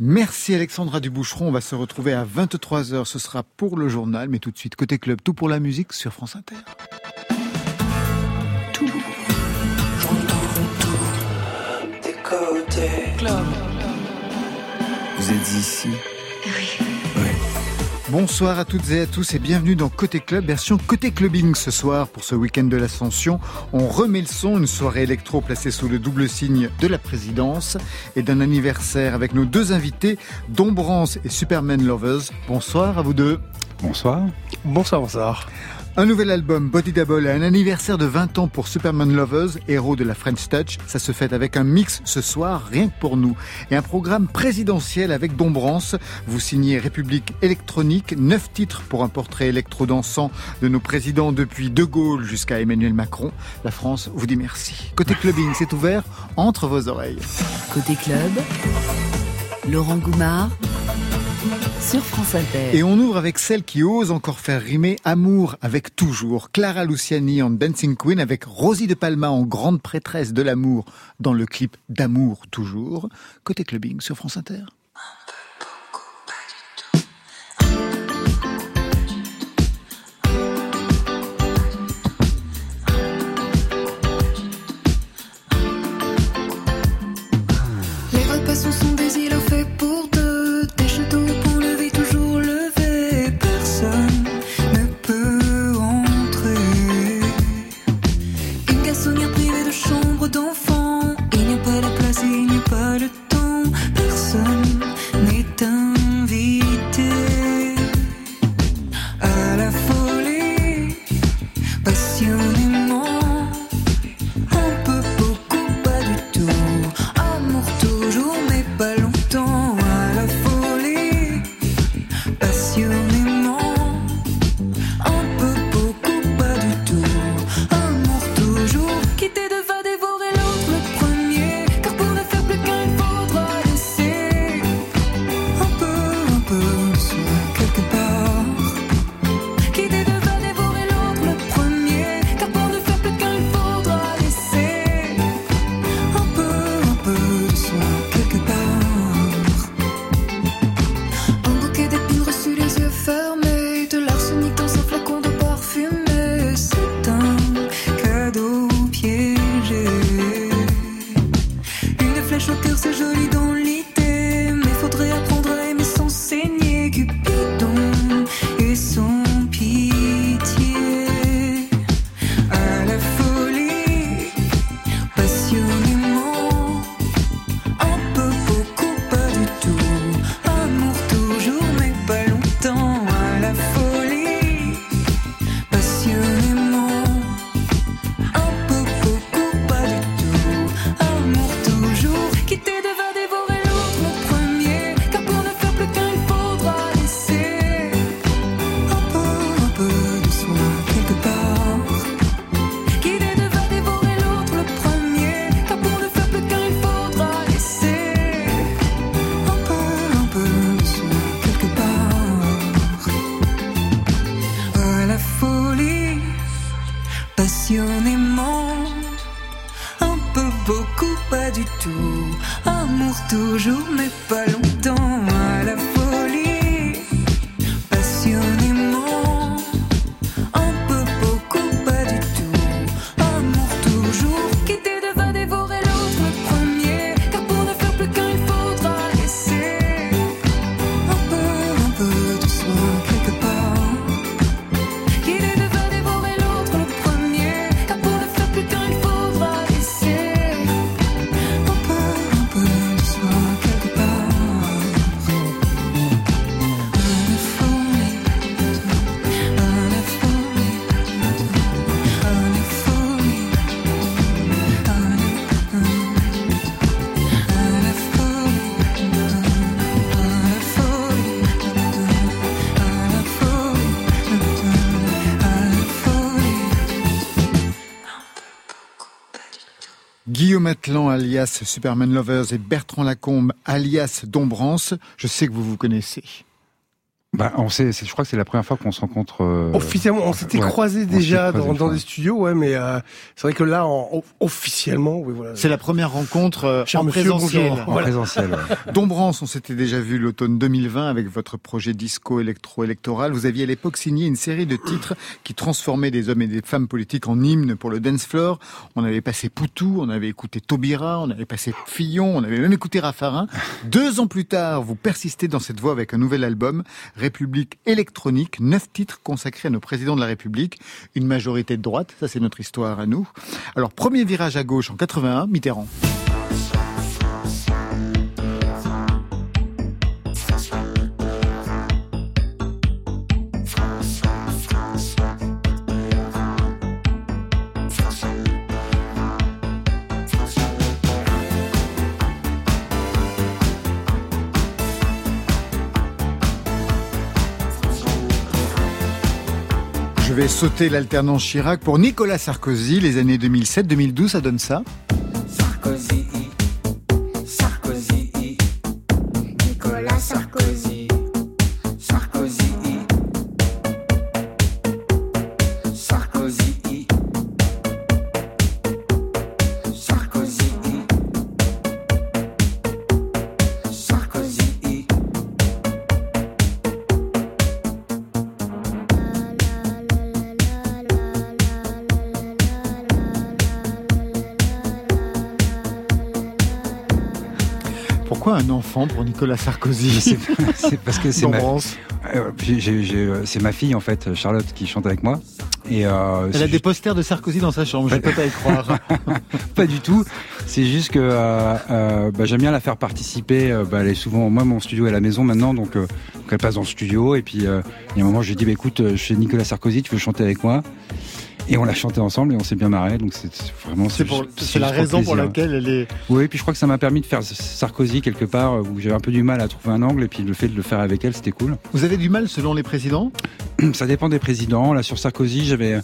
Merci Alexandra Duboucheron. On va se retrouver à 23h. Ce sera pour le journal, mais tout de suite, côté club, tout pour la musique sur France Inter. Tout. Des côtés. Club. Vous êtes ici. Bonsoir à toutes et à tous et bienvenue dans Côté Club, version Côté Clubbing ce soir pour ce week-end de l'Ascension. On remet le son, une soirée électro placée sous le double signe de la présidence et d'un anniversaire avec nos deux invités, Dombrance et Superman Lovers. Bonsoir à vous deux. Bonsoir. Bonsoir, bonsoir. Un nouvel album, Body Double, un anniversaire de 20 ans pour Superman Lovers, héros de la French Touch. Ça se fait avec un mix ce soir, rien que pour nous. Et un programme présidentiel avec Dombrance. Vous signez République électronique, neuf titres pour un portrait électro-dansant de nos présidents depuis De Gaulle jusqu'à Emmanuel Macron. La France vous dit merci. Côté clubbing, c'est ouvert entre vos oreilles. Côté club, Laurent Goumard Et on ouvre avec celle qui ose encore faire rimer amour avec toujours. Clara Luciani en Dancing Queen avec Rosie de Palma en grande prêtresse de l'amour dans le clip d'amour toujours. Côté clubbing sur France Inter. Guillaume Atlan alias Superman Lovers et Bertrand Lacombe alias Dombrance, je sais que vous vous connaissez. Bah, on sait, je crois que c'est la première fois qu'on se rencontre. Euh, officiellement, on s'était croisés déjà dans, dans des studios, ouais, mais euh, c'est vrai que là, en, officiellement, oui, voilà. C'est la première rencontre euh, en, présentiel. en présentiel. Dombrance, on s'était déjà vu l'automne 2020 avec votre projet disco électro-électoral. Vous aviez à l'époque signé une série de titres qui transformaient des hommes et des femmes politiques en hymnes pour le dance floor. On avait passé Poutou, on avait écouté Taubira, on avait passé Fillon, on avait même écouté Raffarin. Deux ans plus tard, vous persistez dans cette voie avec un nouvel album. République électronique, neuf titres consacrés à nos présidents de la République, une majorité de droite, ça c'est notre histoire à nous. Alors premier virage à gauche en 81, Mitterrand. Sauter l'alternance Chirac pour Nicolas Sarkozy. Les années 2007-2012, ça donne ça? Un enfant pour Nicolas Sarkozy C'est parce que c'est ma, euh, euh, c'est ma fille en fait, Charlotte, qui chante avec moi. Et euh, Elle a des posters de Sarkozy dans sa chambre, je peux pas y croire. pas du tout. C'est juste que bah, j'aime bien la faire participer. Bah, elle est souvent, moi, mon studio est à la maison maintenant, donc, elle passe dans le studio. Et puis, il y a un moment, je lui dis, bah, écoute, chez Nicolas Sarkozy, tu veux chanter avec moi? Et on l'a chanté ensemble et on s'est bien marré. Donc c'est vraiment c'est la raison pour laquelle elle est. Oui, puis je crois que ça m'a permis de faire Sarkozy quelque part où j'avais un peu du mal à trouver un angle et puis le fait de le faire avec elle, c'était cool. Vous avez du mal selon les présidents? Ça dépend des présidents. Là sur Sarkozy, j'avais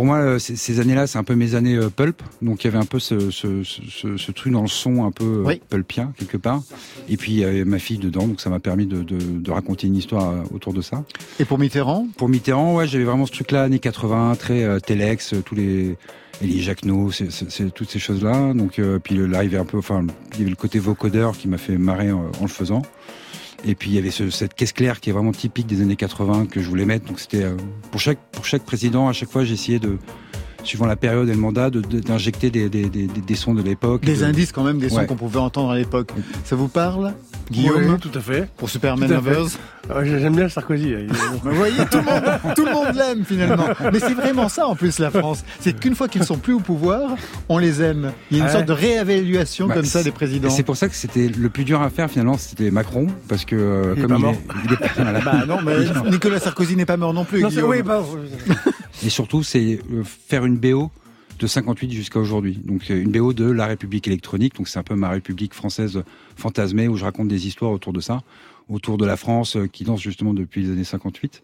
pour moi, euh, ces années-là, c'est un peu mes années euh, pulp. Donc il y avait un peu ce, ce, ce, ce truc dans le son un peu euh, pulpien quelque part. Et puis il y avait ma fille dedans, donc ça m'a permis de, de, de, raconter une histoire autour de ça. Et pour Mitterrand? Pour Mitterrand, ouais, j'avais vraiment ce truc-là, années 80, très euh, Telex, tous les Elie Jacquenot, c'est toutes ces choses-là. Donc euh, puis l'arrivée un peu, enfin, il y avait le côté vocodeur qui m'a fait marrer en, en le faisant. Et puis il y avait ce, cette caisse claire qui est vraiment typique des années 80 que je voulais mettre. Donc c'était euh, pour chaque pour chaque président à chaque fois j'essayais de suivant la période et le mandat, d'injecter des, des, des, des, sons de l'époque. Des indices quand même, des sons qu'on pouvait entendre à l'époque. Ça vous parle Guillaume Tout à fait. Pour Superman Lovers ah J'aime bien Sarkozy. Vous voyez, tout le monde, tout le monde l'aime finalement. Mais c'est vraiment ça en plus la France. C'est qu'une fois qu'ils ne sont plus au pouvoir, on les aime. Il y a une sorte de réévaluation bah, comme ça des présidents. C'est pour ça que c'était le plus dur à faire finalement, c'était Macron, parce que euh, il comme est il, mort. Est, il est, bah non, mais Nicolas Sarkozy n'est pas mort non plus. Non, oui, bah, et surtout, c'est euh, faire une BO de 58 jusqu'à aujourd'hui. Donc euh, une BO de La République électronique, donc c'est un peu ma République française fantasmée où je raconte des histoires autour de ça, autour de la France euh, qui danse justement depuis les années 58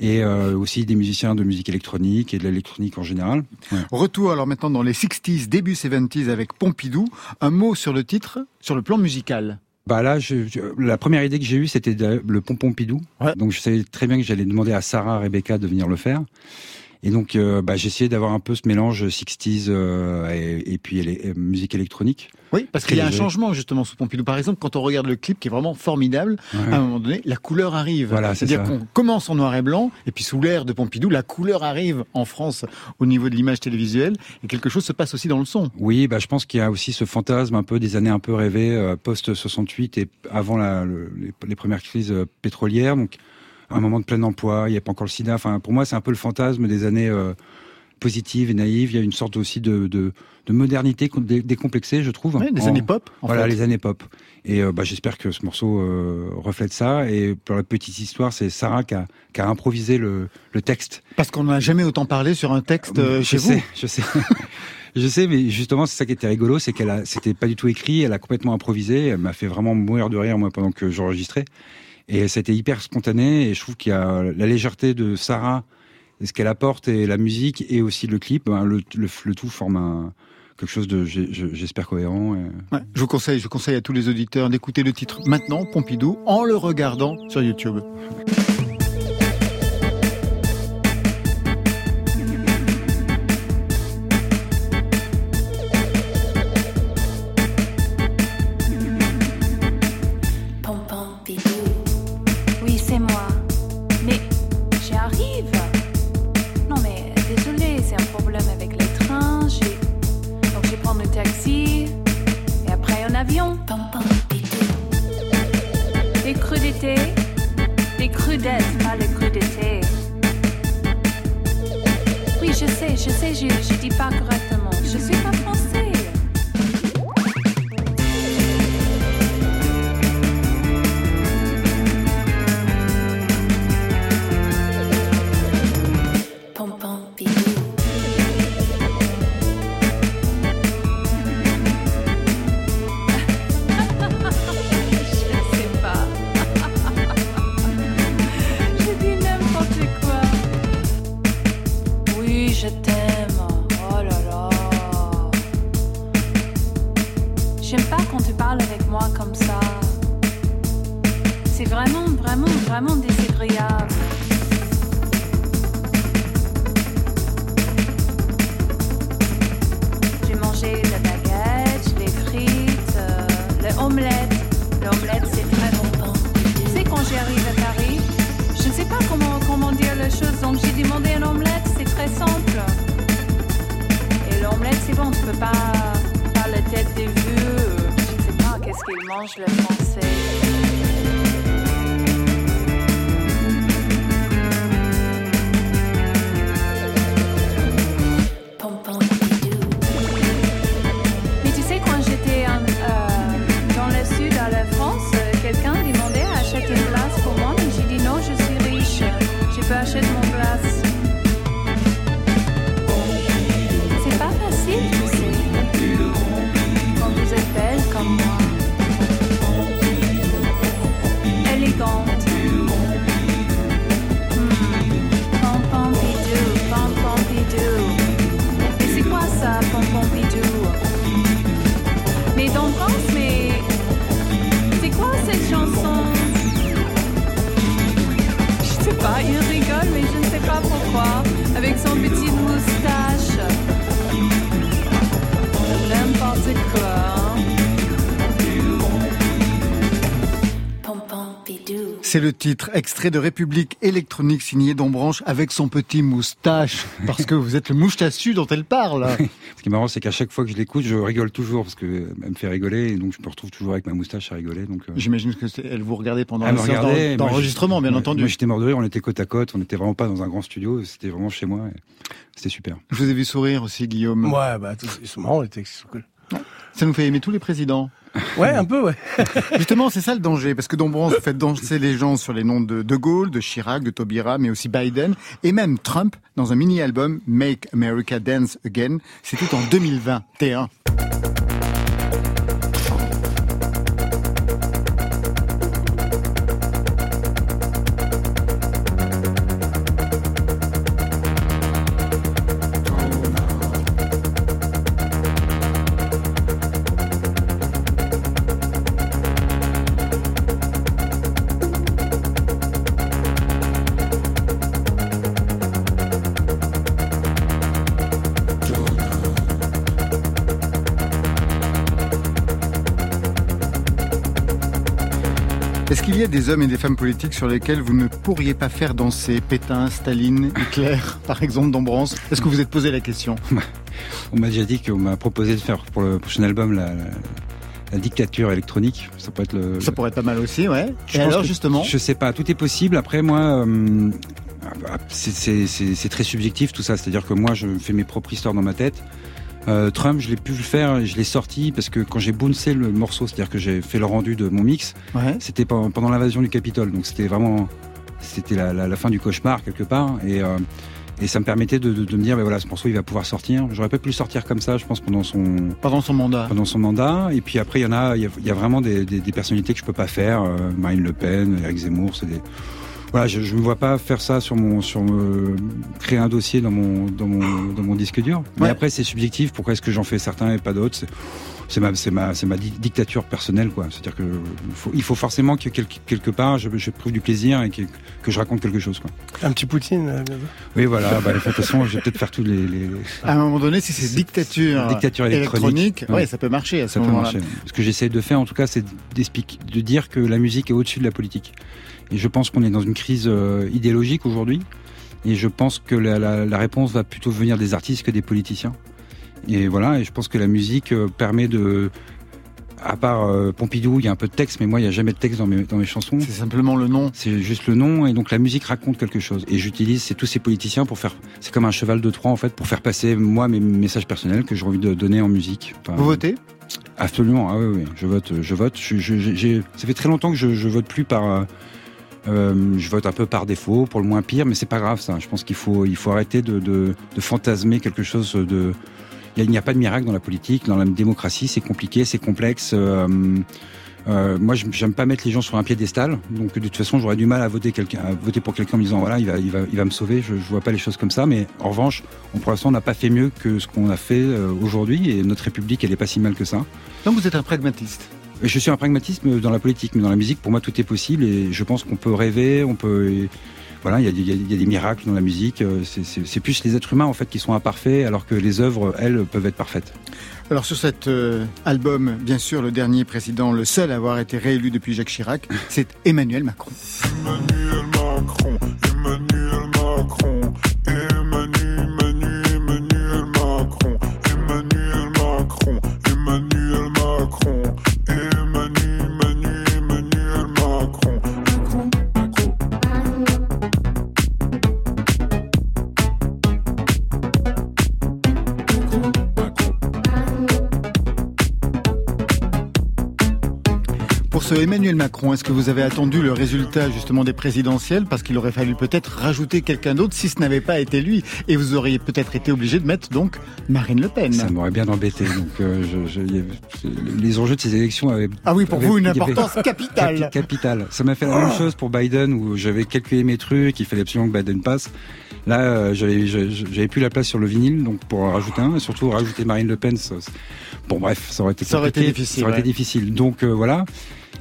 et aussi des musiciens de musique électronique et de l'électronique en général. Retour alors maintenant dans les 60s, début 70s avec Pompidou. Un mot sur le titre, sur le plan musical. Bah là, je, la première idée que j'ai eue, c'était le pompon Pidou. Donc je savais très bien que j'allais demander à Sarah, Rebecca de venir le faire. Et donc, euh, bah, j'ai essayé d'avoir un peu ce mélange 60s euh, et, et, puis les, musique électronique. Oui, parce qu'il y a un changement justement sous Pompidou. Par exemple, quand on regarde le clip qui est vraiment formidable, à un moment donné, la couleur arrive. Voilà, C'est-à-dire qu'on commence en noir et blanc, et puis sous l'ère de Pompidou, la couleur arrive en France au niveau de l'image télévisuelle, et quelque chose se passe aussi dans le son. Oui, bah, je pense qu'il y a aussi ce fantasme un peu des années un peu rêvées, euh, post-68 et avant la, les, les, premières crises pétrolières. Donc, un moment de plein emploi, il n'y a pas encore le sida. Enfin, pour moi, c'est un peu le fantasme des années euh, positives et naïves. Il y a une sorte aussi de, de, de modernité décomplexée, je trouve. Oui, des années pop. En voilà, les années pop. Et euh, bah, j'espère que ce morceau euh, reflète ça. Et pour la petite histoire, c'est Sarah qui a, qui a improvisé le, le texte. Parce qu'on n'a jamais autant parlé sur un texte euh, chez je vous. Sais, je sais. Je sais, mais justement, c'est ça qui était rigolo, c'est qu'elle a, c'était pas du tout écrit, elle a complètement improvisé, elle m'a fait vraiment mourir de rire, moi, pendant que j'enregistrais. Et c'était hyper spontané. Et je trouve qu'il y a la légèreté de Sarah, ce qu'elle apporte, et la musique, et aussi le clip. Ben, le, tout forme un, quelque chose de, j'espère, cohérent. Je vous conseille, je conseille à tous les auditeurs d'écouter le titre maintenant, Pompidou, en le regardant sur YouTube. Des crudettes, pas les crudités. Oui, je sais, je sais, je, dis pas correctement. Je suis pas français. C'est le titre extrait de République électronique signé Dombranche avec son petit moustache. Parce que vous êtes le moustachu dont elle parle. Ce qui est marrant, c'est qu'à chaque fois que je l'écoute, je rigole toujours parce que elle me fait rigoler et donc je me retrouve toujours avec ma moustache à rigoler. Donc, euh, J'imagine que c'est- elle vous regardait pendant d'enregistrement, bien entendu. Moi, j'étais mort de rire. On était côte à côte. On n'était vraiment pas dans un grand studio. C'était vraiment chez moi. et C'était super. Je vous ai vu sourire aussi, Guillaume. Ouais, bah, tous- ils sont marrants, les textes, cool. Ça nous fait aimer tous les présidents. Ouais, un peu, ouais. Justement, c'est ça le danger, parce que Dombranche, vous faites danser les gens sur les noms de De Gaulle, de Chirac, de Taubira, mais aussi Biden, et même Trump, dans un mini-album Make America Dance Again. C'était en 2021. Est-ce qu'il y a des hommes et des femmes politiques sur lesquels vous ne pourriez pas faire danser Pétain, Staline, Hitler, par exemple, Dombranche Est-ce que vous êtes posé la question On m'a déjà dit qu'on m'a proposé de faire pour le prochain album la, la, la dictature électronique. Ça pourrait être le. Ça pourrait être pas mal aussi, ouais. Je et alors, justement Je sais pas, tout est possible. Après, moi, euh, c'est c'est- c'est très subjectif tout ça. C'est-à-dire que moi, je fais mes propres histoires dans ma tête. Euh, Trump, je l'ai pu le faire, je l'ai sorti parce que quand j'ai bouncé le morceau, c'est-à-dire que j'ai fait le rendu de mon mix, Ouais. c'était pendant l'invasion du Capitole. Donc c'était vraiment, c'était la, la- la fin du cauchemar quelque part. Et, euh, et ça me permettait de, de- de me dire, ben voilà, ce morceau, il va pouvoir sortir. J'aurais pas pu le sortir comme ça, je pense, pendant son, Pendant son mandat. pendant son mandat. Et puis après, il y en a, il y a, il y a vraiment des, des- des personnalités que je peux pas faire. Euh, Marine Le Pen, Eric Zemmour, c'est des. Voilà, je, je me vois pas faire ça sur mon, sur me créer un dossier dans mon, dans mon, dans mon disque dur. Mais Ouais. après, c'est subjectif. Pourquoi est-ce que j'en fais certains et pas d'autres? C'est- ma, c'est ma, c'est ma dictature personnelle, quoi. C'est-à-dire que faut, il faut forcément que quelque, quelque part, je, je prouve du plaisir et que, que, je raconte quelque chose, quoi. Un petit Poutine. Euh, oui, voilà. bah, de toute façon, je vais peut-être faire tous les, les, À un moment donné, si c'est dictature, dictature électronique, ouais. ça peut marcher à ce moment-là. Ce que j'essaie de faire, en tout cas, c'est de dire que la musique est au-dessus de la politique. Et je pense qu'on est dans une crise euh, idéologique aujourd'hui. Et je pense que la, la, la, réponse va plutôt venir des artistes que des politiciens. Et voilà, et je pense que la musique euh, permet de, à part euh, Pompidou, il y a un peu de texte, mais moi, il n'y a jamais de texte dans mes, dans mes chansons. C'est simplement le nom. C'est juste le nom, et donc la musique raconte quelque chose. Et j'utilise c'est tous ces politiciens pour faire, c'est comme un cheval de Troie en fait, pour faire passer moi mes messages personnels que j'ai envie de donner en musique. Vous votez? Absolument, ah oui, oui, je vote, je vote. Je, je, ça fait très longtemps que je, je vote plus par. Euh, euh, je vote un peu par défaut, pour le moins pire, mais c'est pas grave ça. Je pense qu'il faut, il faut arrêter de, fantasmer quelque chose de il n'y a pas de miracle dans la politique, dans la démocratie, c'est compliqué, c'est complexe. Euh, euh, moi, j'aime pas mettre les gens sur un piédestal, donc de toute façon, j'aurais du mal à voter à voter pour quelqu'un en me disant voilà, il va, il va, il va me sauver. Je, je vois pas les choses comme ça, mais en revanche, on, pour l'instant, on n'a pas fait mieux que ce qu'on a fait euh, aujourd'hui, et notre République, elle est pas si mal que ça. Donc, vous êtes un pragmatiste. Je suis un pragmatisme dans la politique, mais dans la musique, pour moi, tout est possible, et je pense qu'on peut rêver, on peut voilà, il y, y, a des miracles dans la musique. Euh, c'est plus les êtres humains en fait qui sont imparfaits, alors que les œuvres, elles, peuvent être parfaites. Alors sur cet euh, album, bien sûr, le dernier président, le seul à avoir été réélu depuis Jacques Chirac, c'est Emmanuel Macron. Emmanuel Macron, Emmanuel Macron, est-ce que vous avez attendu le résultat justement des présidentielles? Parce qu'il aurait fallu peut-être rajouter quelqu'un d'autre si ce n'avait pas été lui et vous auriez peut-être été obligé de mettre donc Marine Le Pen. Ça m'aurait bien embêté. Donc euh, je, les enjeux de ces élections avaient ah oui pour vous une importance capitale. capitale. Ça m'a fait la même chose pour Biden où j'avais calculé mes trucs, il fallait absolument que Biden passe. Là, euh, j'avais plus la place sur le vinyle, donc pour rajouter un, et surtout rajouter Marine Le Pen. bon, bref, ça aurait été, ça aurait été difficile. Ça aurait été difficile. Donc euh, voilà.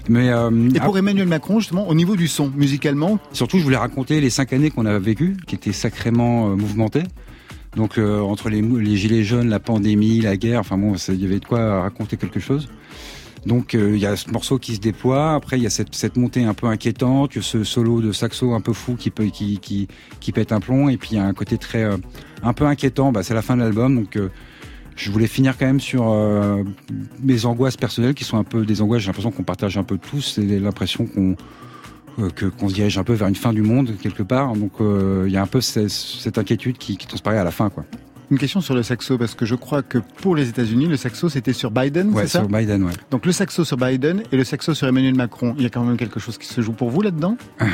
Mais, euh, et pour Emmanuel Macron, justement, au niveau du son, musicalement Surtout, je voulais raconter les cinq années qu'on a vécues, qui étaient sacrément euh, mouvementées. Donc, euh, entre les, les, gilets jaunes, la pandémie, la guerre, enfin bon, il y avait de quoi raconter quelque chose. Donc, il y a ce morceau qui se déploie. Après, il y a cette, cette montée un peu inquiétante, ce solo de saxo un peu fou qui, peut, qui, qui, qui pète un plomb. Et puis, il y a un côté très, un peu inquiétant. Bah, c'est la fin de l'album, donc je voulais finir quand même sur euh, mes angoisses personnelles qui sont un peu des angoisses, j'ai l'impression qu'on partage un peu tous, c'est l'impression qu'on euh, qu'on se dirige un peu vers une fin du monde quelque part. Donc euh, il y a un peu cette, cette inquiétude qui, qui, transparaît à la fin, quoi. Une question sur le saxo, parce que je crois que pour les États-Unis, le saxo c'était sur Biden, ouais, c'est ça sur Biden, ouais. Donc le saxo sur Biden et le saxo sur Emmanuel Macron, il y a quand même quelque chose qui se joue pour vous là-dedans?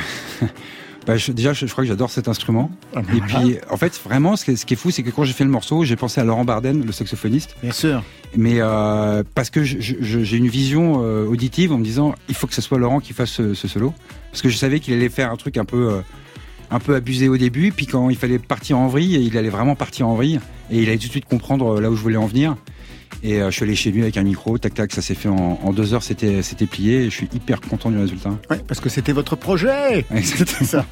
Bah, déjà, je, crois que j'adore cet instrument. Ah, et puis, en fait, vraiment, ce qui est, ce qui est fou, c'est que quand j'ai fait le morceau, j'ai pensé à Laurent Barden, le saxophoniste. Bien sûr. Mais euh, parce que j'ai une vision euh, auditive en me disant, il faut que ce soit Laurent qui fasse ce, ce solo, parce que je savais qu'il allait faire un truc un peu, euh, un peu abusé au début, puis quand il fallait partir en vrille, il allait vraiment partir en vrille, et il allait tout de suite comprendre là où je voulais en venir. Et euh, je suis allé chez lui avec un micro, tac tac, ça s'est fait en, deux heures, c'était c'était plié. Et je suis hyper content du résultat. Ouais, parce que c'était votre projet. C'était ça.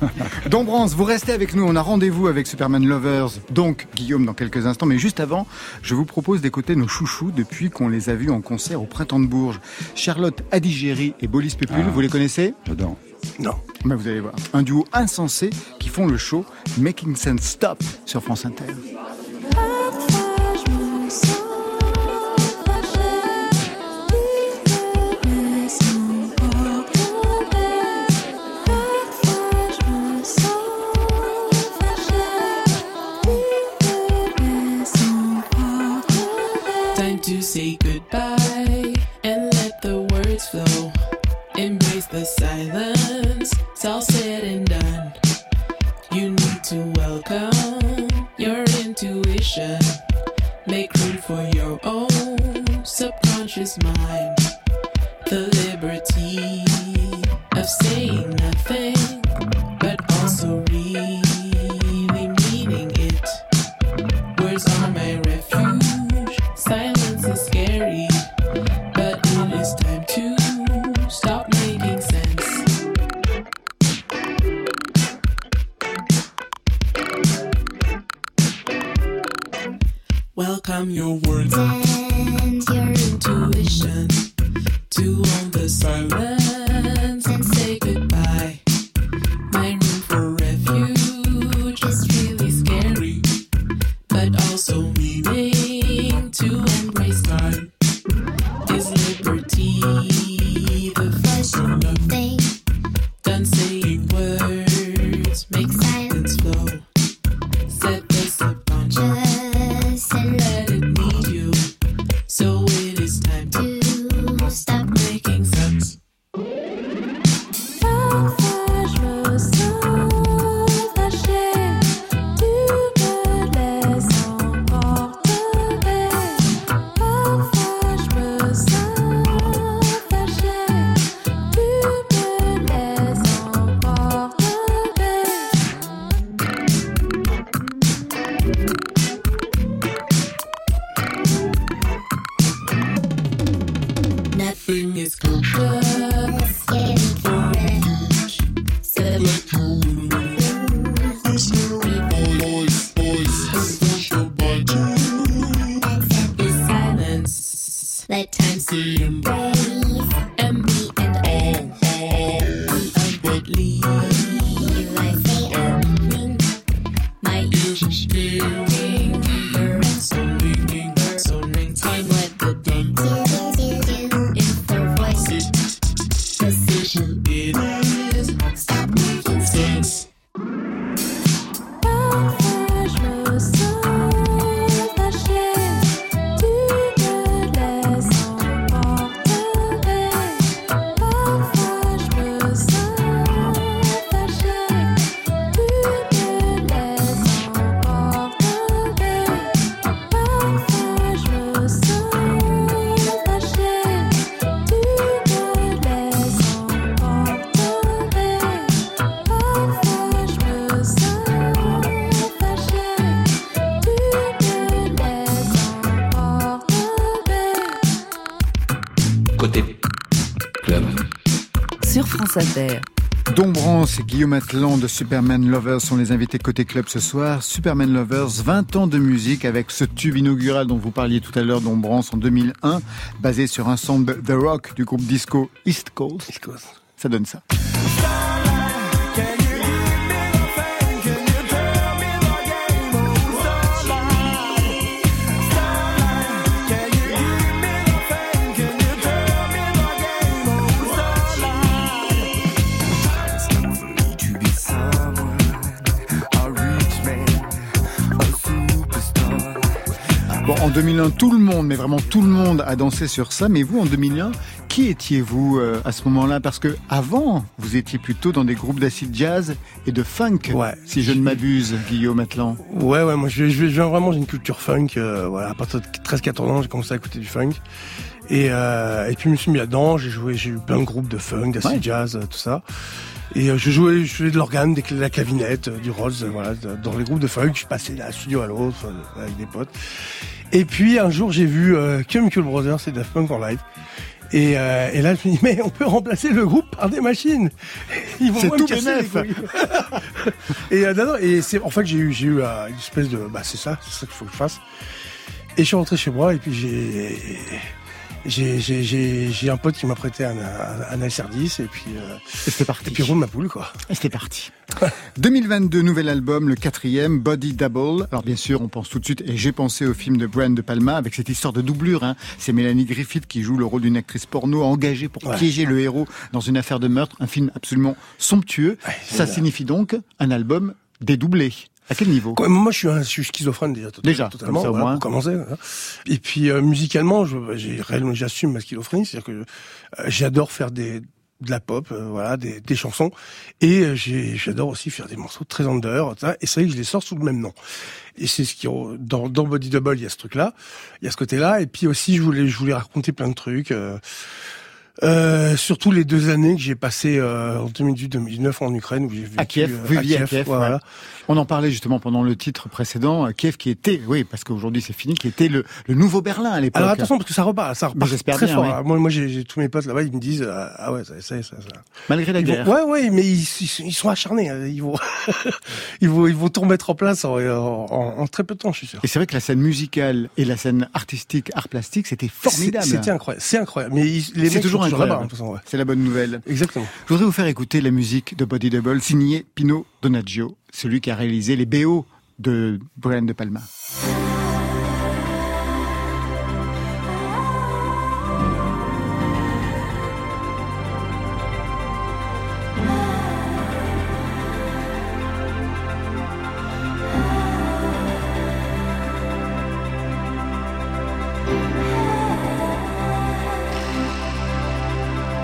Dombrance, vous restez avec nous. On a rendez-vous avec Superman Lovers, donc Guillaume dans quelques instants. Mais juste avant, je vous propose d'écouter nos chouchous depuis qu'on les a vus en concert au Printemps de Bourges. Charlotte Adigéry et Bolis Pépule, ah, vous les connaissez? J'adore. Non. Mais vous allez voir. Un duo insensé qui font le show Making Sense Stop sur France Inter. Dombrance et Guillaume Atlan de Superman Lovers sont les invités côté club ce soir. Superman Lovers, 20 ans de musique avec ce tube inaugural dont vous parliez tout à l'heure, Dombrance en 2001, basé sur un son de The Rock du groupe disco East Coast. East Coast. Ça donne ça. 2001, tout le monde, mais vraiment tout le monde a dansé sur ça. Mais vous, en 2001, qui étiez-vous euh, à ce moment-là? Parce que avant, vous étiez plutôt dans des groupes d'acid jazz et de funk, si je ne m'abuse, Guillaume Atlan. Ouais, ouais, moi je, je, je vraiment une culture funk. Euh, voilà, à partir de 13-14 ans, j'ai commencé à écouter du funk. Et, euh, et puis je me suis mis là-dedans, j'ai joué, j'ai eu plein de groupes de funk, d'acid jazz, tout ça. Et je jouais, je jouais de l'organe, de la clavinette, du rose, voilà, dans les groupes de funk. Je passais d'un studio à l'autre avec des potes. Et puis un jour, j'ai vu euh, Chemical Brothers et Daft Punk en live. Et, euh, et, là, je me dis, mais on peut remplacer le groupe par des machines. Ils vont c'est tout bénef. et euh, et c'est en fait j'ai eu j'ai eu euh, une espèce de bah c'est ça, c'est ça qu'il faut que je fasse. Et je suis rentré chez moi et puis j'ai j'ai un pote qui m'a prêté un, un, un LCR10 et puis euh, c'était parti. Et puis roule ma poule quoi. Et c'était parti. 2022 nouvel album, le quatrième, Body Double. Alors bien sûr, on pense tout de suite et j'ai pensé au film de Brian De Palma avec cette histoire de doublure. Hein. C'est Mélanie Griffith qui joue le rôle d'une actrice porno engagée pour piéger le héros dans une affaire de meurtre. Un film absolument somptueux. Ça signifie donc un album dédoublé. À quel niveau Moi, je suis, un, je suis schizophrène déjà. déjà, totalement. Pour commencer. Et puis euh, musicalement, j'assume ma schizophrénie, c'est-à-dire que euh, j'adore faire des de la pop, euh, voilà, des, des, chansons, et j'adore aussi faire des morceaux très under, et c'est vrai que je les sors sous le même nom. Et c'est ce qui dans, dans Body Double, il y a ce truc-là, il y a ce côté-là, et puis aussi je voulais je voulais raconter plein de trucs Euh, surtout les deux années que j'ai passées euh, en 2018-2019 en Ukraine où j'ai vécu à Kiev, euh, vous viviez à Kiev. voilà. ouais. On en parlait justement pendant le titre précédent, euh, Kiev qui était, oui, parce qu'aujourd'hui c'est fini, qui était le, le nouveau Berlin à l'époque. Alors attention parce que ça repart, ça repart j'espère très bien, fort. oui. Moi, moi j'ai tous mes potes là-bas, ils me disent ah ouais, ça, ça, ça, ça. Malgré la Ils vont- guerre. ouais, ouais, mais ils, ils- ils sont acharnés. hein. Ils vont, ils vont, ils vont tout remettre en place en, en- en très peu de temps, je suis sûr. Et c'est vrai que la scène musicale et la scène artistique, art plastique, c'était formidable. C'était incroyable, c'est incroyable. Mais ils- les mecs toujours là-bas, ouais. C'est la bonne nouvelle. Exactement. Je voudrais vous faire écouter la musique de Body Double signée Pino Donaggio, celui qui a réalisé les BO de Brian De Palma.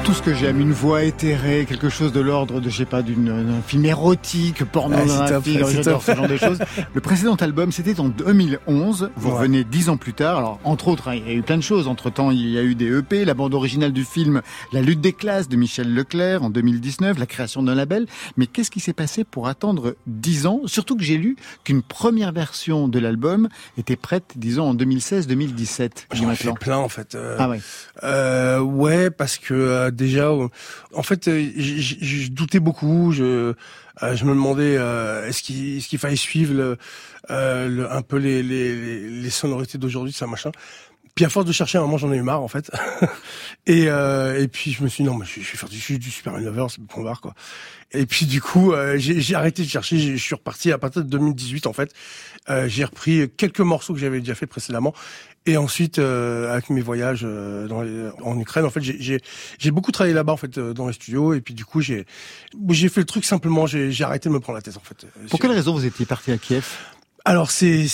Tout ce que j'aime, une voix éthérée, quelque chose de l'ordre de, je sais pas, d'un film érotique, porno c'est j'adore ce genre de choses. Le précédent album, c'était en 2011. Vous Ouais. revenez dix ans plus tard. Alors, entre autres, hein, il y a eu plein de choses. Entre temps, il y a eu des EP, la bande originale du film La lutte des classes de Michel Leclerc en 2019, la création d'un label. Mais qu'est-ce qui s'est passé pour attendre dix ans? Surtout que j'ai lu qu'une première version de l'album était prête, disons, en 2016-2017. J'en ai fait plein en fait. Euh, Ah ouais. Euh, ouais, parce que euh, déjà, euh, en fait, euh, je doutais beaucoup. Je, euh, me demandais est-ce qu'il fallait suivre un peu les, les sonorités d'aujourd'hui, ça machin. Puis à force de chercher, à un moment, j'en ai eu marre en fait. et euh, et puis je me suis dit non, mais je, je vais faire du, je du Superman Lover, c'est point barre quoi. Et puis du coup, euh, j'ai arrêté de chercher. Je suis reparti à partir de 2018 en fait. Euh, j'ai repris quelques morceaux que j'avais déjà fait précédemment. Et ensuite, euh, avec mes voyages dans les- en Ukraine, en fait, j'ai- beaucoup travaillé là-bas en fait dans les studios. Et puis du coup, j'ai fait le truc simplement. J'ai arrêté de me prendre la tête en fait. Pour quelle raison vous étiez parti à Kiev? Alors c'est-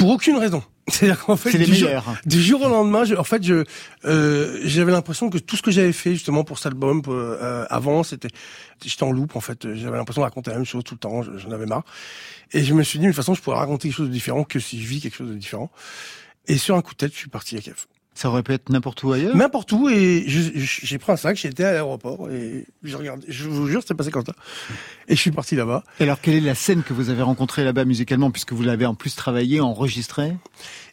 pour aucune raison. C'est-à-dire qu'en fait, du jour- meilleurs. du jour au lendemain, je- en fait, je euh, j'avais l'impression que tout ce que j'avais fait justement pour cet album euh, avant, c'était j'étais en loop en fait. J'avais l'impression de raconter la même chose tout le temps. je- J'en avais marre. Et je me suis dit, de toute façon, je pourrais raconter quelque chose de différent que si je vis quelque chose de différent. Et sur un coup de tête, je suis parti à Kiev. Ça aurait pu être n'importe où ailleurs N'importe où et j'ai pris un sac, j'étais à l'aéroport et je regarde, je vous jure, c'est passé comme ça. Et je suis parti là-bas. Et alors, quelle est la scène que vous avez rencontrée là-bas musicalement, puisque vous l'avez en plus travaillé, enregistré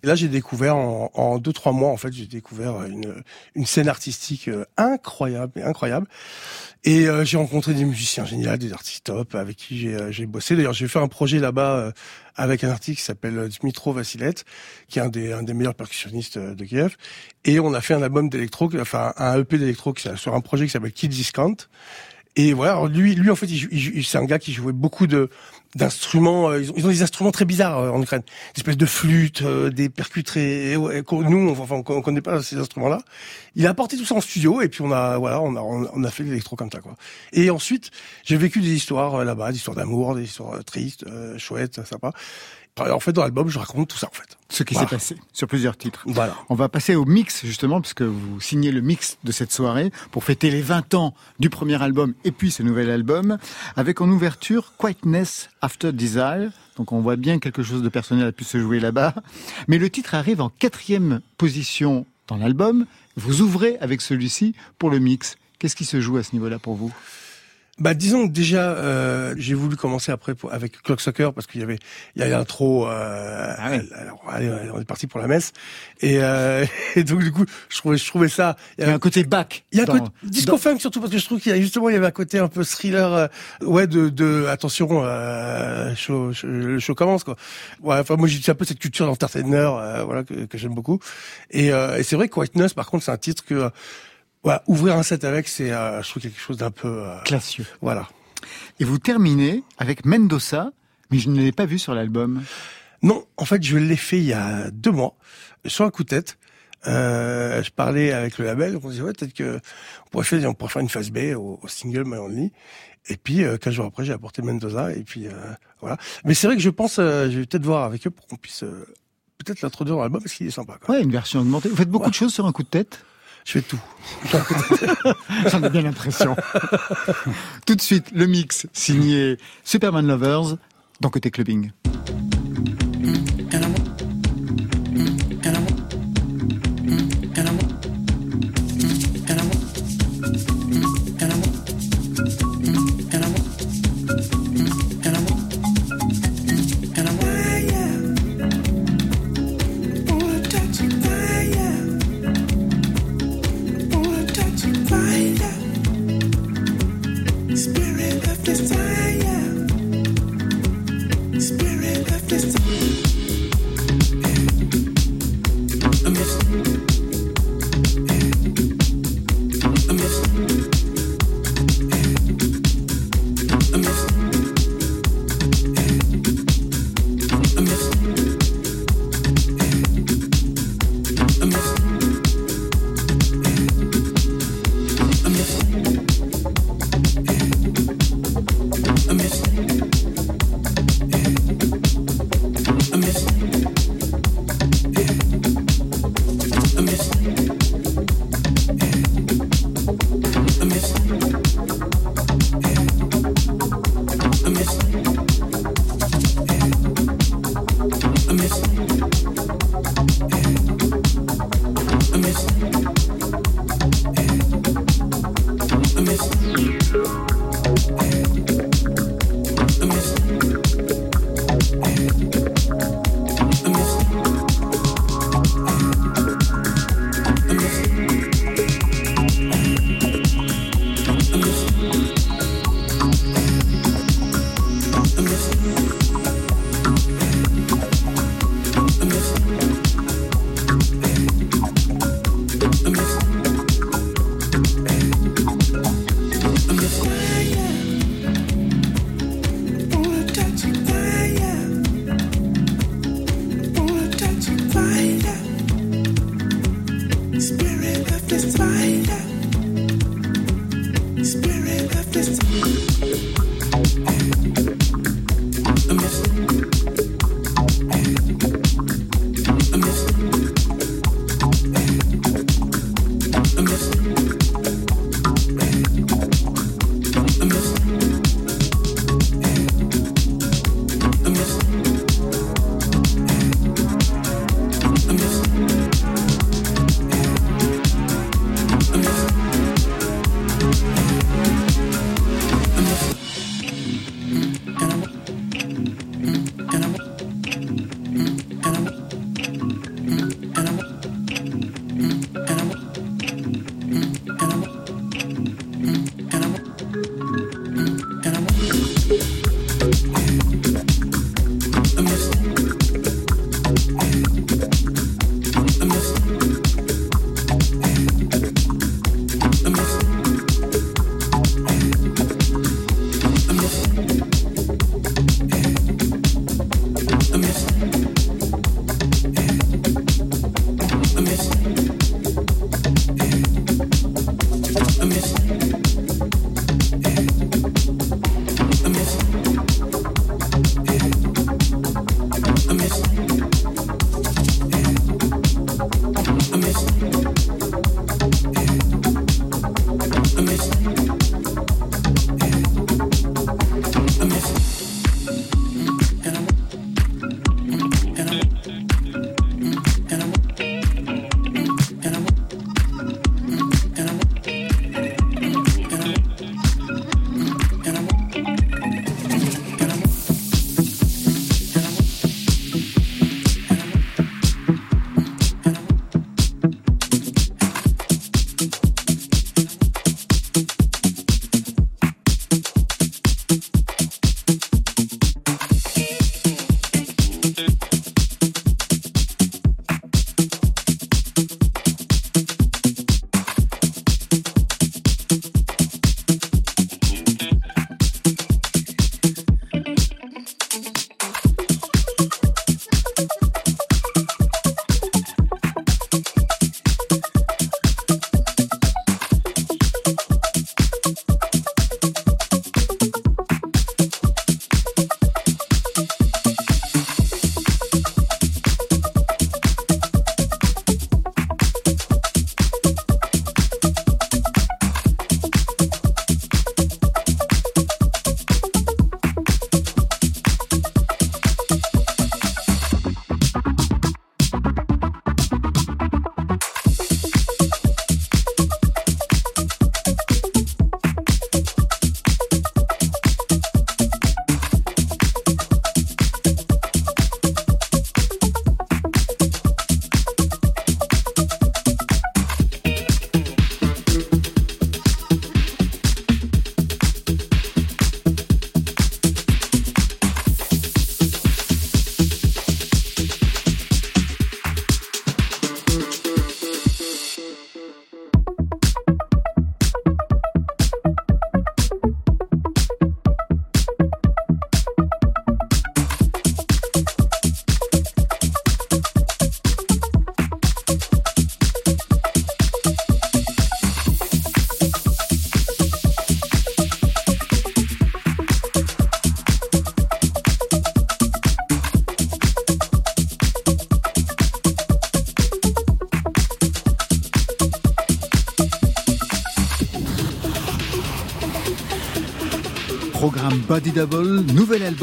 Et là, j'ai découvert en, en deux trois mois, en fait, j'ai découvert une, une scène artistique euh, incroyable, incroyable. Et euh, j'ai rencontré des musiciens géniaux, des artistes top avec qui j'ai euh, bossé. D'ailleurs, j'ai fait un projet là-bas euh, avec un artiste qui s'appelle euh, Dmitro Vassilet, qui est un des, un des meilleurs percussionnistes euh, de Kiev. Et on a fait un album d'électro, enfin un EP d'électro sur un projet qui s'appelle Kids Discount. Et voilà, lui, lui en fait, il il c'est un gars qui jouait beaucoup de d'instruments. euh, Ils ont, ils ont des instruments très bizarres euh, en Ukraine, des espèces de flûtes, euh, des qu'on- nous, on, enfin, on connaît pas ces instruments-là. Il a apporté tout ça en studio et puis on a, voilà, on a, on a fait l'électro comme quoi. Et ensuite, j'ai vécu des histoires là-bas, des histoires d'amour, des histoires tristes, chouettes, sympas. En fait, dans l'album, je raconte tout ça, en fait. Ce qui Voilà. s'est passé sur plusieurs titres. Voilà. On va passer au mix, justement, puisque vous signez le mix de cette soirée pour fêter les 20 ans du premier album et puis ce nouvel album, avec en ouverture Quietness After Desire. Donc on voit bien quelque chose de personnel a pu se jouer là-bas. Mais le titre arrive en quatrième position dans l'album. Vous ouvrez avec celui-ci pour le mix. Qu'est-ce qui se joue à ce niveau-là pour vous? Bah disons que déjà euh, j'ai voulu commencer après pour, avec Clock Soccer parce qu'il y avait il y a l'intro euh, Ah alors, allez, on est parti pour la messe. Et, euh, et donc du coup je trouvais je trouvais ça Il y a un côté back. il y a un côté disco dans- funk surtout parce que je trouve qu'il y a justement il y avait un côté un peu thriller euh, ouais de, de attention euh, show, show- le show commence quoi. Ouais enfin moi j'ai un peu cette culture d'entertainer euh, voilà que, que j'aime beaucoup. Et, euh, et c'est vrai que Whiteness par contre c'est un titre que voilà, ouvrir un set avec c'est euh, je trouve quelque chose d'un peu euh, classieux. voilà Et vous terminez avec Mendoza, mais je ne l'ai pas vu sur l'album. Non, en fait, je l'ai fait il y a deux mois, sur un coup de tête. Euh, je parlais avec le label, on disait ouais peut-être que on pourrait faire, on pourrait faire une phase B au, au single My Only. Et puis euh, 15 jours après, j'ai apporté Mendoza et puis euh, voilà. Mais c'est vrai que je pense, euh, je vais peut-être voir avec eux pour qu'on puisse euh, peut-être l'introduire dans l'album parce qu'il est sympa. Quoi. Ouais, une version augmentée. Vous faites beaucoup Ouais. de choses sur un coup de tête? Je fais tout. J'en ai bien l'impression. Tout de suite, le mix signé Superman Lovers dans Côté Clubbing.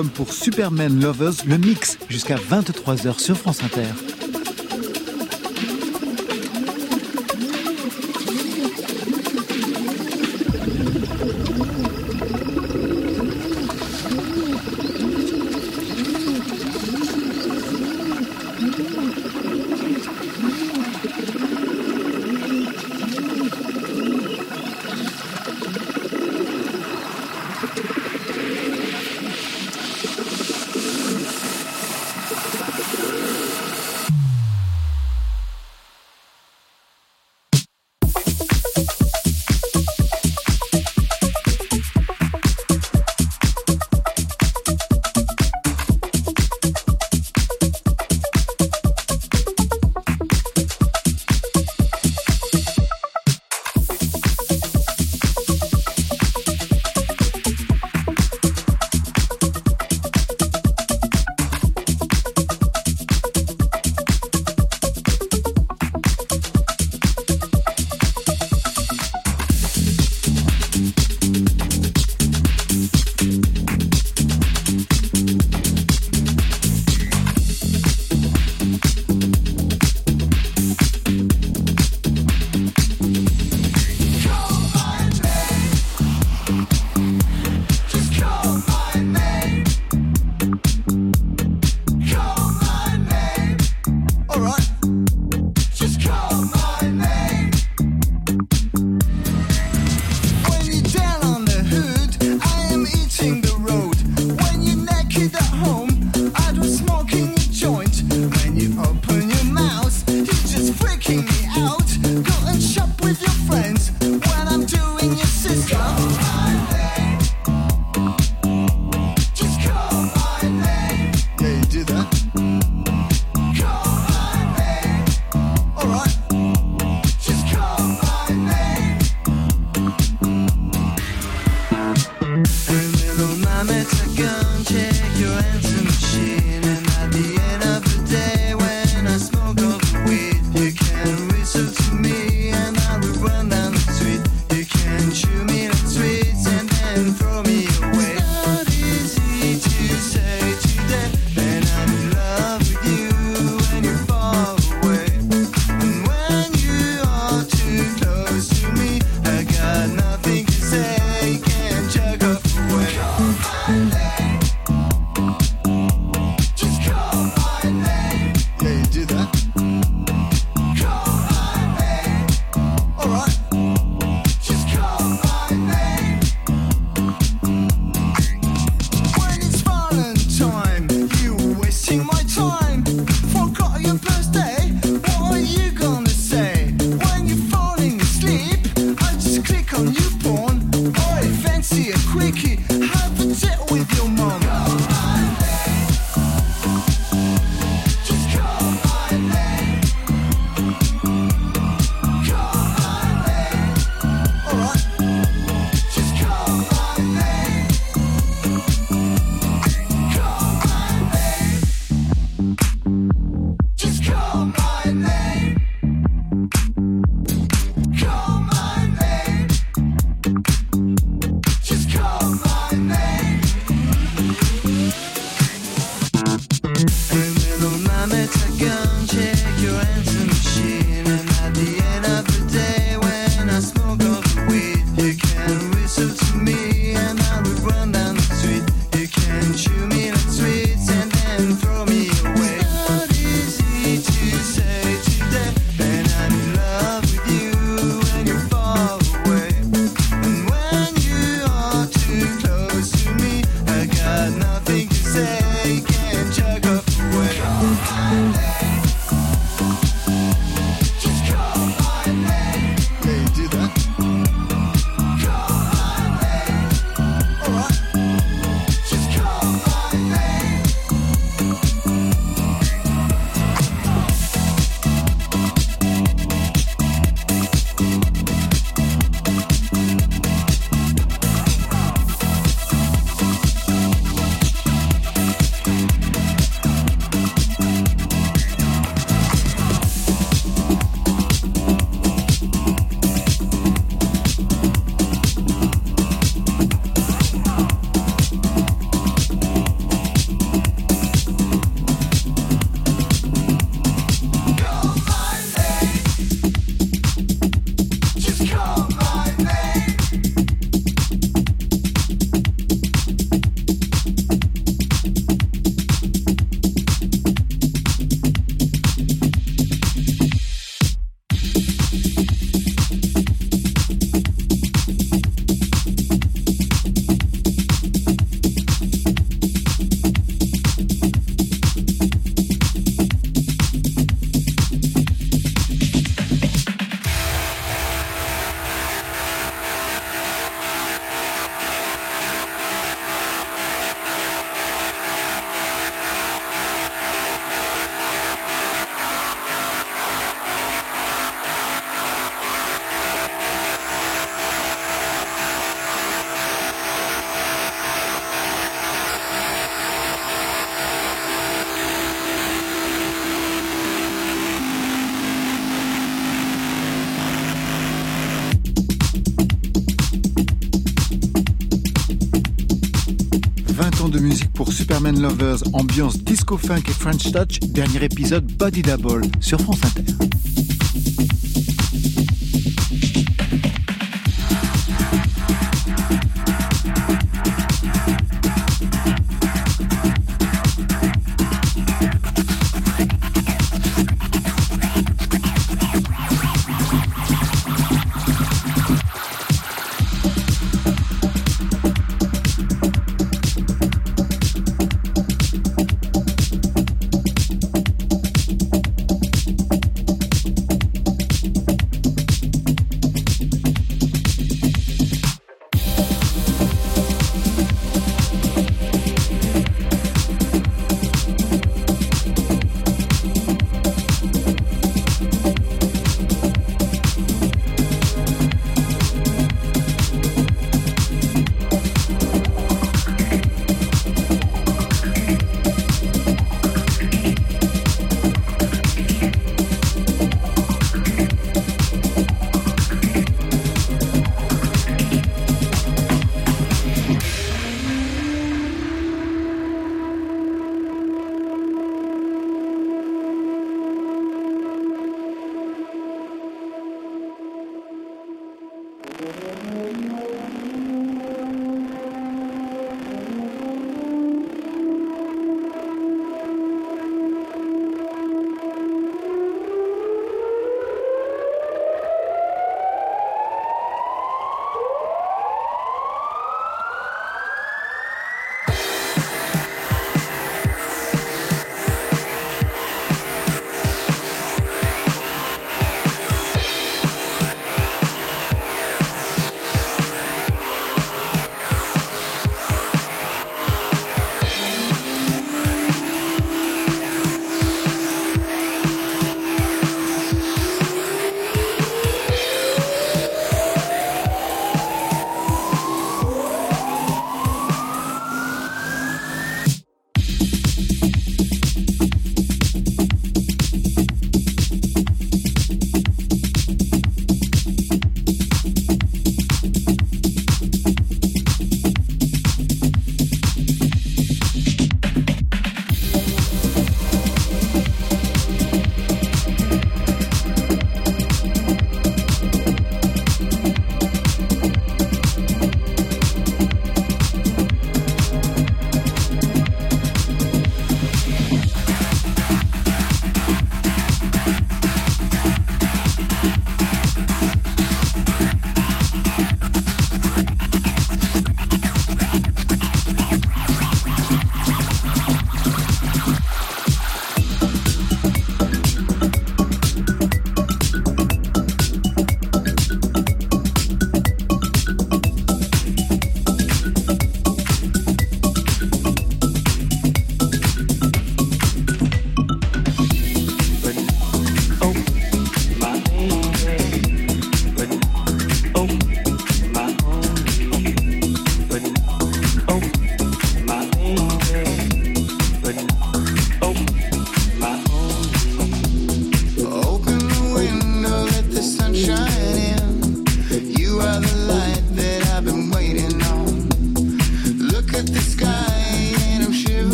Album pour Superman Lovers, le mix jusqu'à 23h sur France Inter. like your answer machine disco et French touch, dernier épisode Body Double sur France Inter.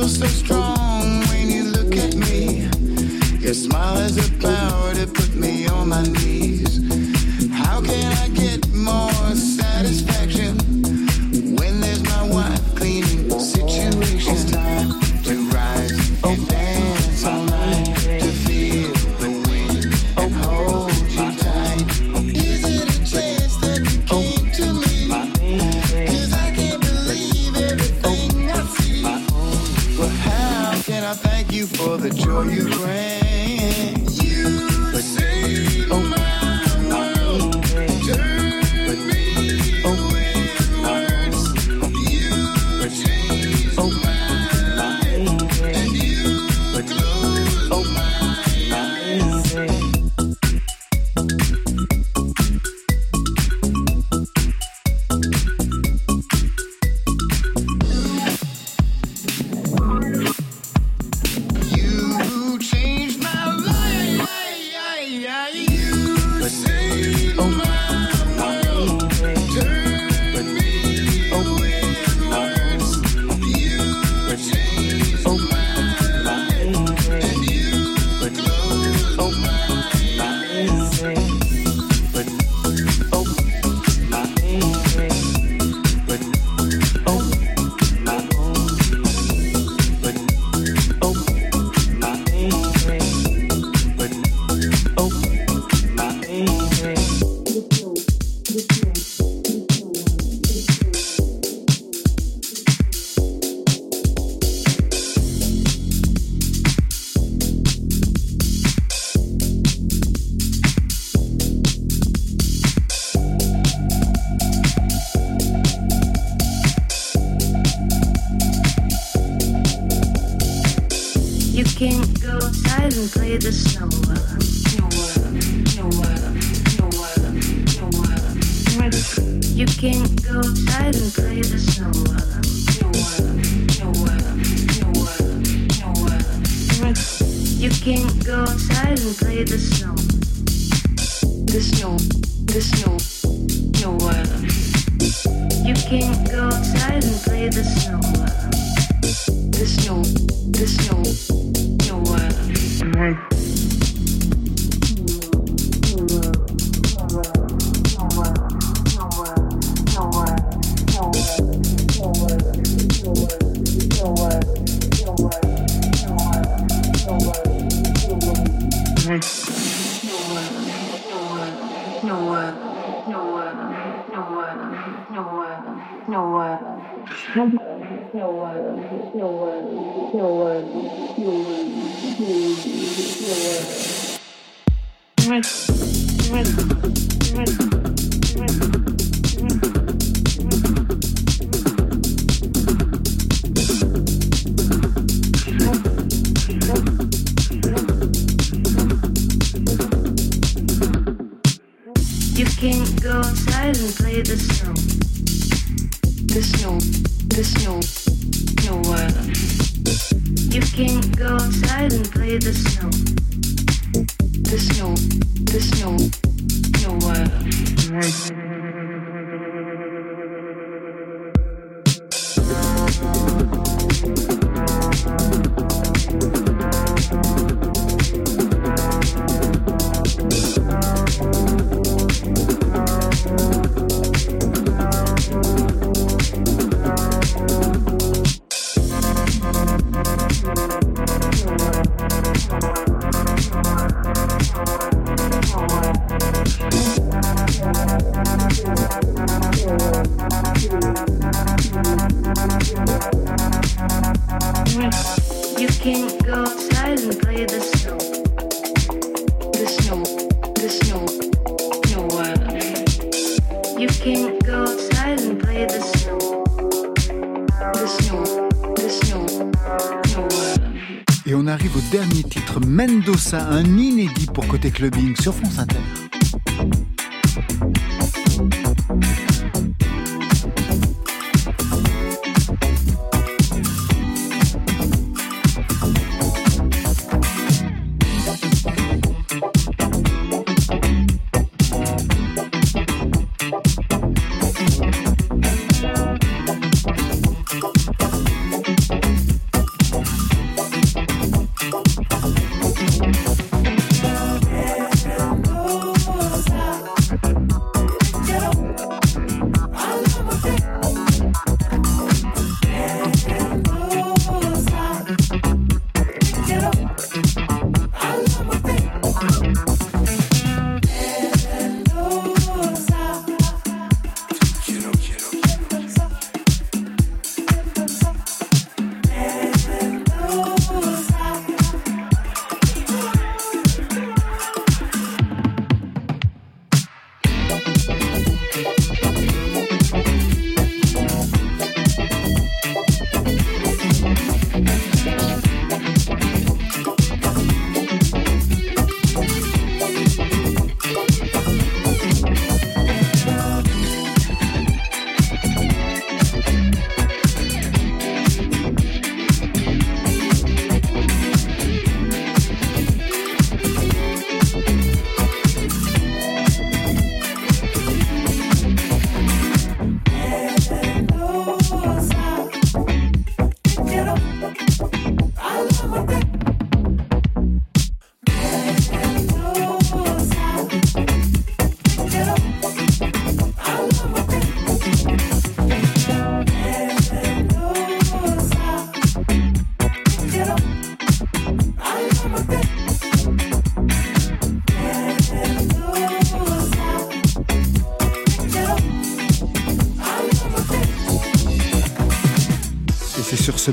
feel so strong when you look at me. Your smile has the power to put me on my knees. hear the snow. The snow, the snow. You can go outside and play the snow. The snow, the snow. ça, un inédit pour Côté Clubbing sur France Inter.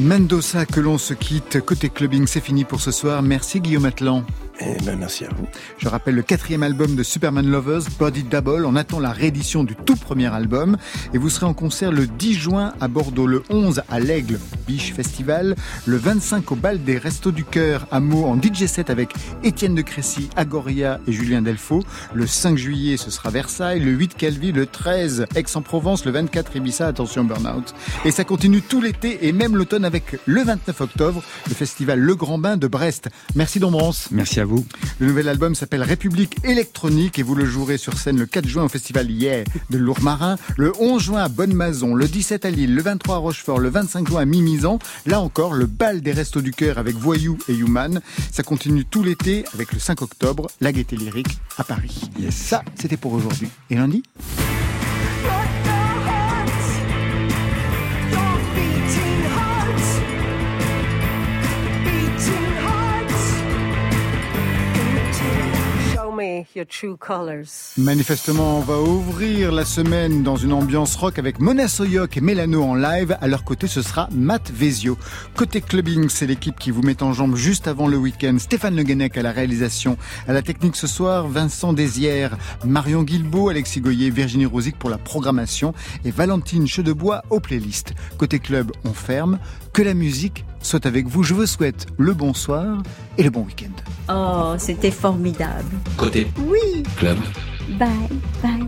Mendoza que l'on se quitte. Côté clubbing, c'est fini pour ce soir. Merci Guillaume Atlan. Ben, merci à vous. Je rappelle le quatrième album de Superman Lovers, Body Double. On attend la réédition du tout premier album. Et vous serez en concert le 10 juin à Bordeaux, le 11 à l'Aigle Biche Festival, le 25 au bal des Restos du Cœur à Meaux en DJ set avec Étienne de Crécy, Agoria et Julien Delfaux. Le 5 juillet, ce sera Versailles, le 8 Calvi, le 13 Aix-en-Provence, le 24 Ibiza, attention Burnout. Et ça continue tout l'été et même l'automne avec le 29 octobre, le festival Le Grand Bain de Brest. Merci Dombrance. Merci à vous. Le nouvel album s'appelle République électronique et vous le jouerez sur scène le 4 juin au festival Yeah de Lourmarin, le 11 juin à Bonne-Mazon, le 17 à Lille, le 23 à Rochefort, le 25 juin à Mimizan. Là encore, le bal des Restos du Cœur avec Voyou et Human. Ça continue tout l'été avec le 5 octobre, la Gaieté Lyrique à Paris. Yes. Ça, c'était pour aujourd'hui. Et lundi? Manifestement, on va ouvrir la semaine dans une ambiance rock avec Mona Soyoc et Mélano en live. À leur côté, ce sera Matt Vezio. Côté clubbing, c'est l'équipe qui vous met en jambe juste avant le week-end. Stéphane Le Guenec à la réalisation. À la technique ce soir, Vincent Désières, Marion Guilbeault, Alexis Goyer, Virginie Rosic pour la programmation et Valentine Chedebois aux playlists. Côté club, on ferme. Que la musique soit avec vous. Je vous souhaite le bonsoir et le bon week-end. Oh, c'était formidable. Côté Oui, club. bye, bye.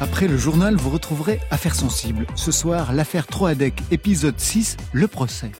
Après le journal, vous retrouverez Affaires sensibles. Ce soir, l'affaire Troadec, épisode 6, le procès.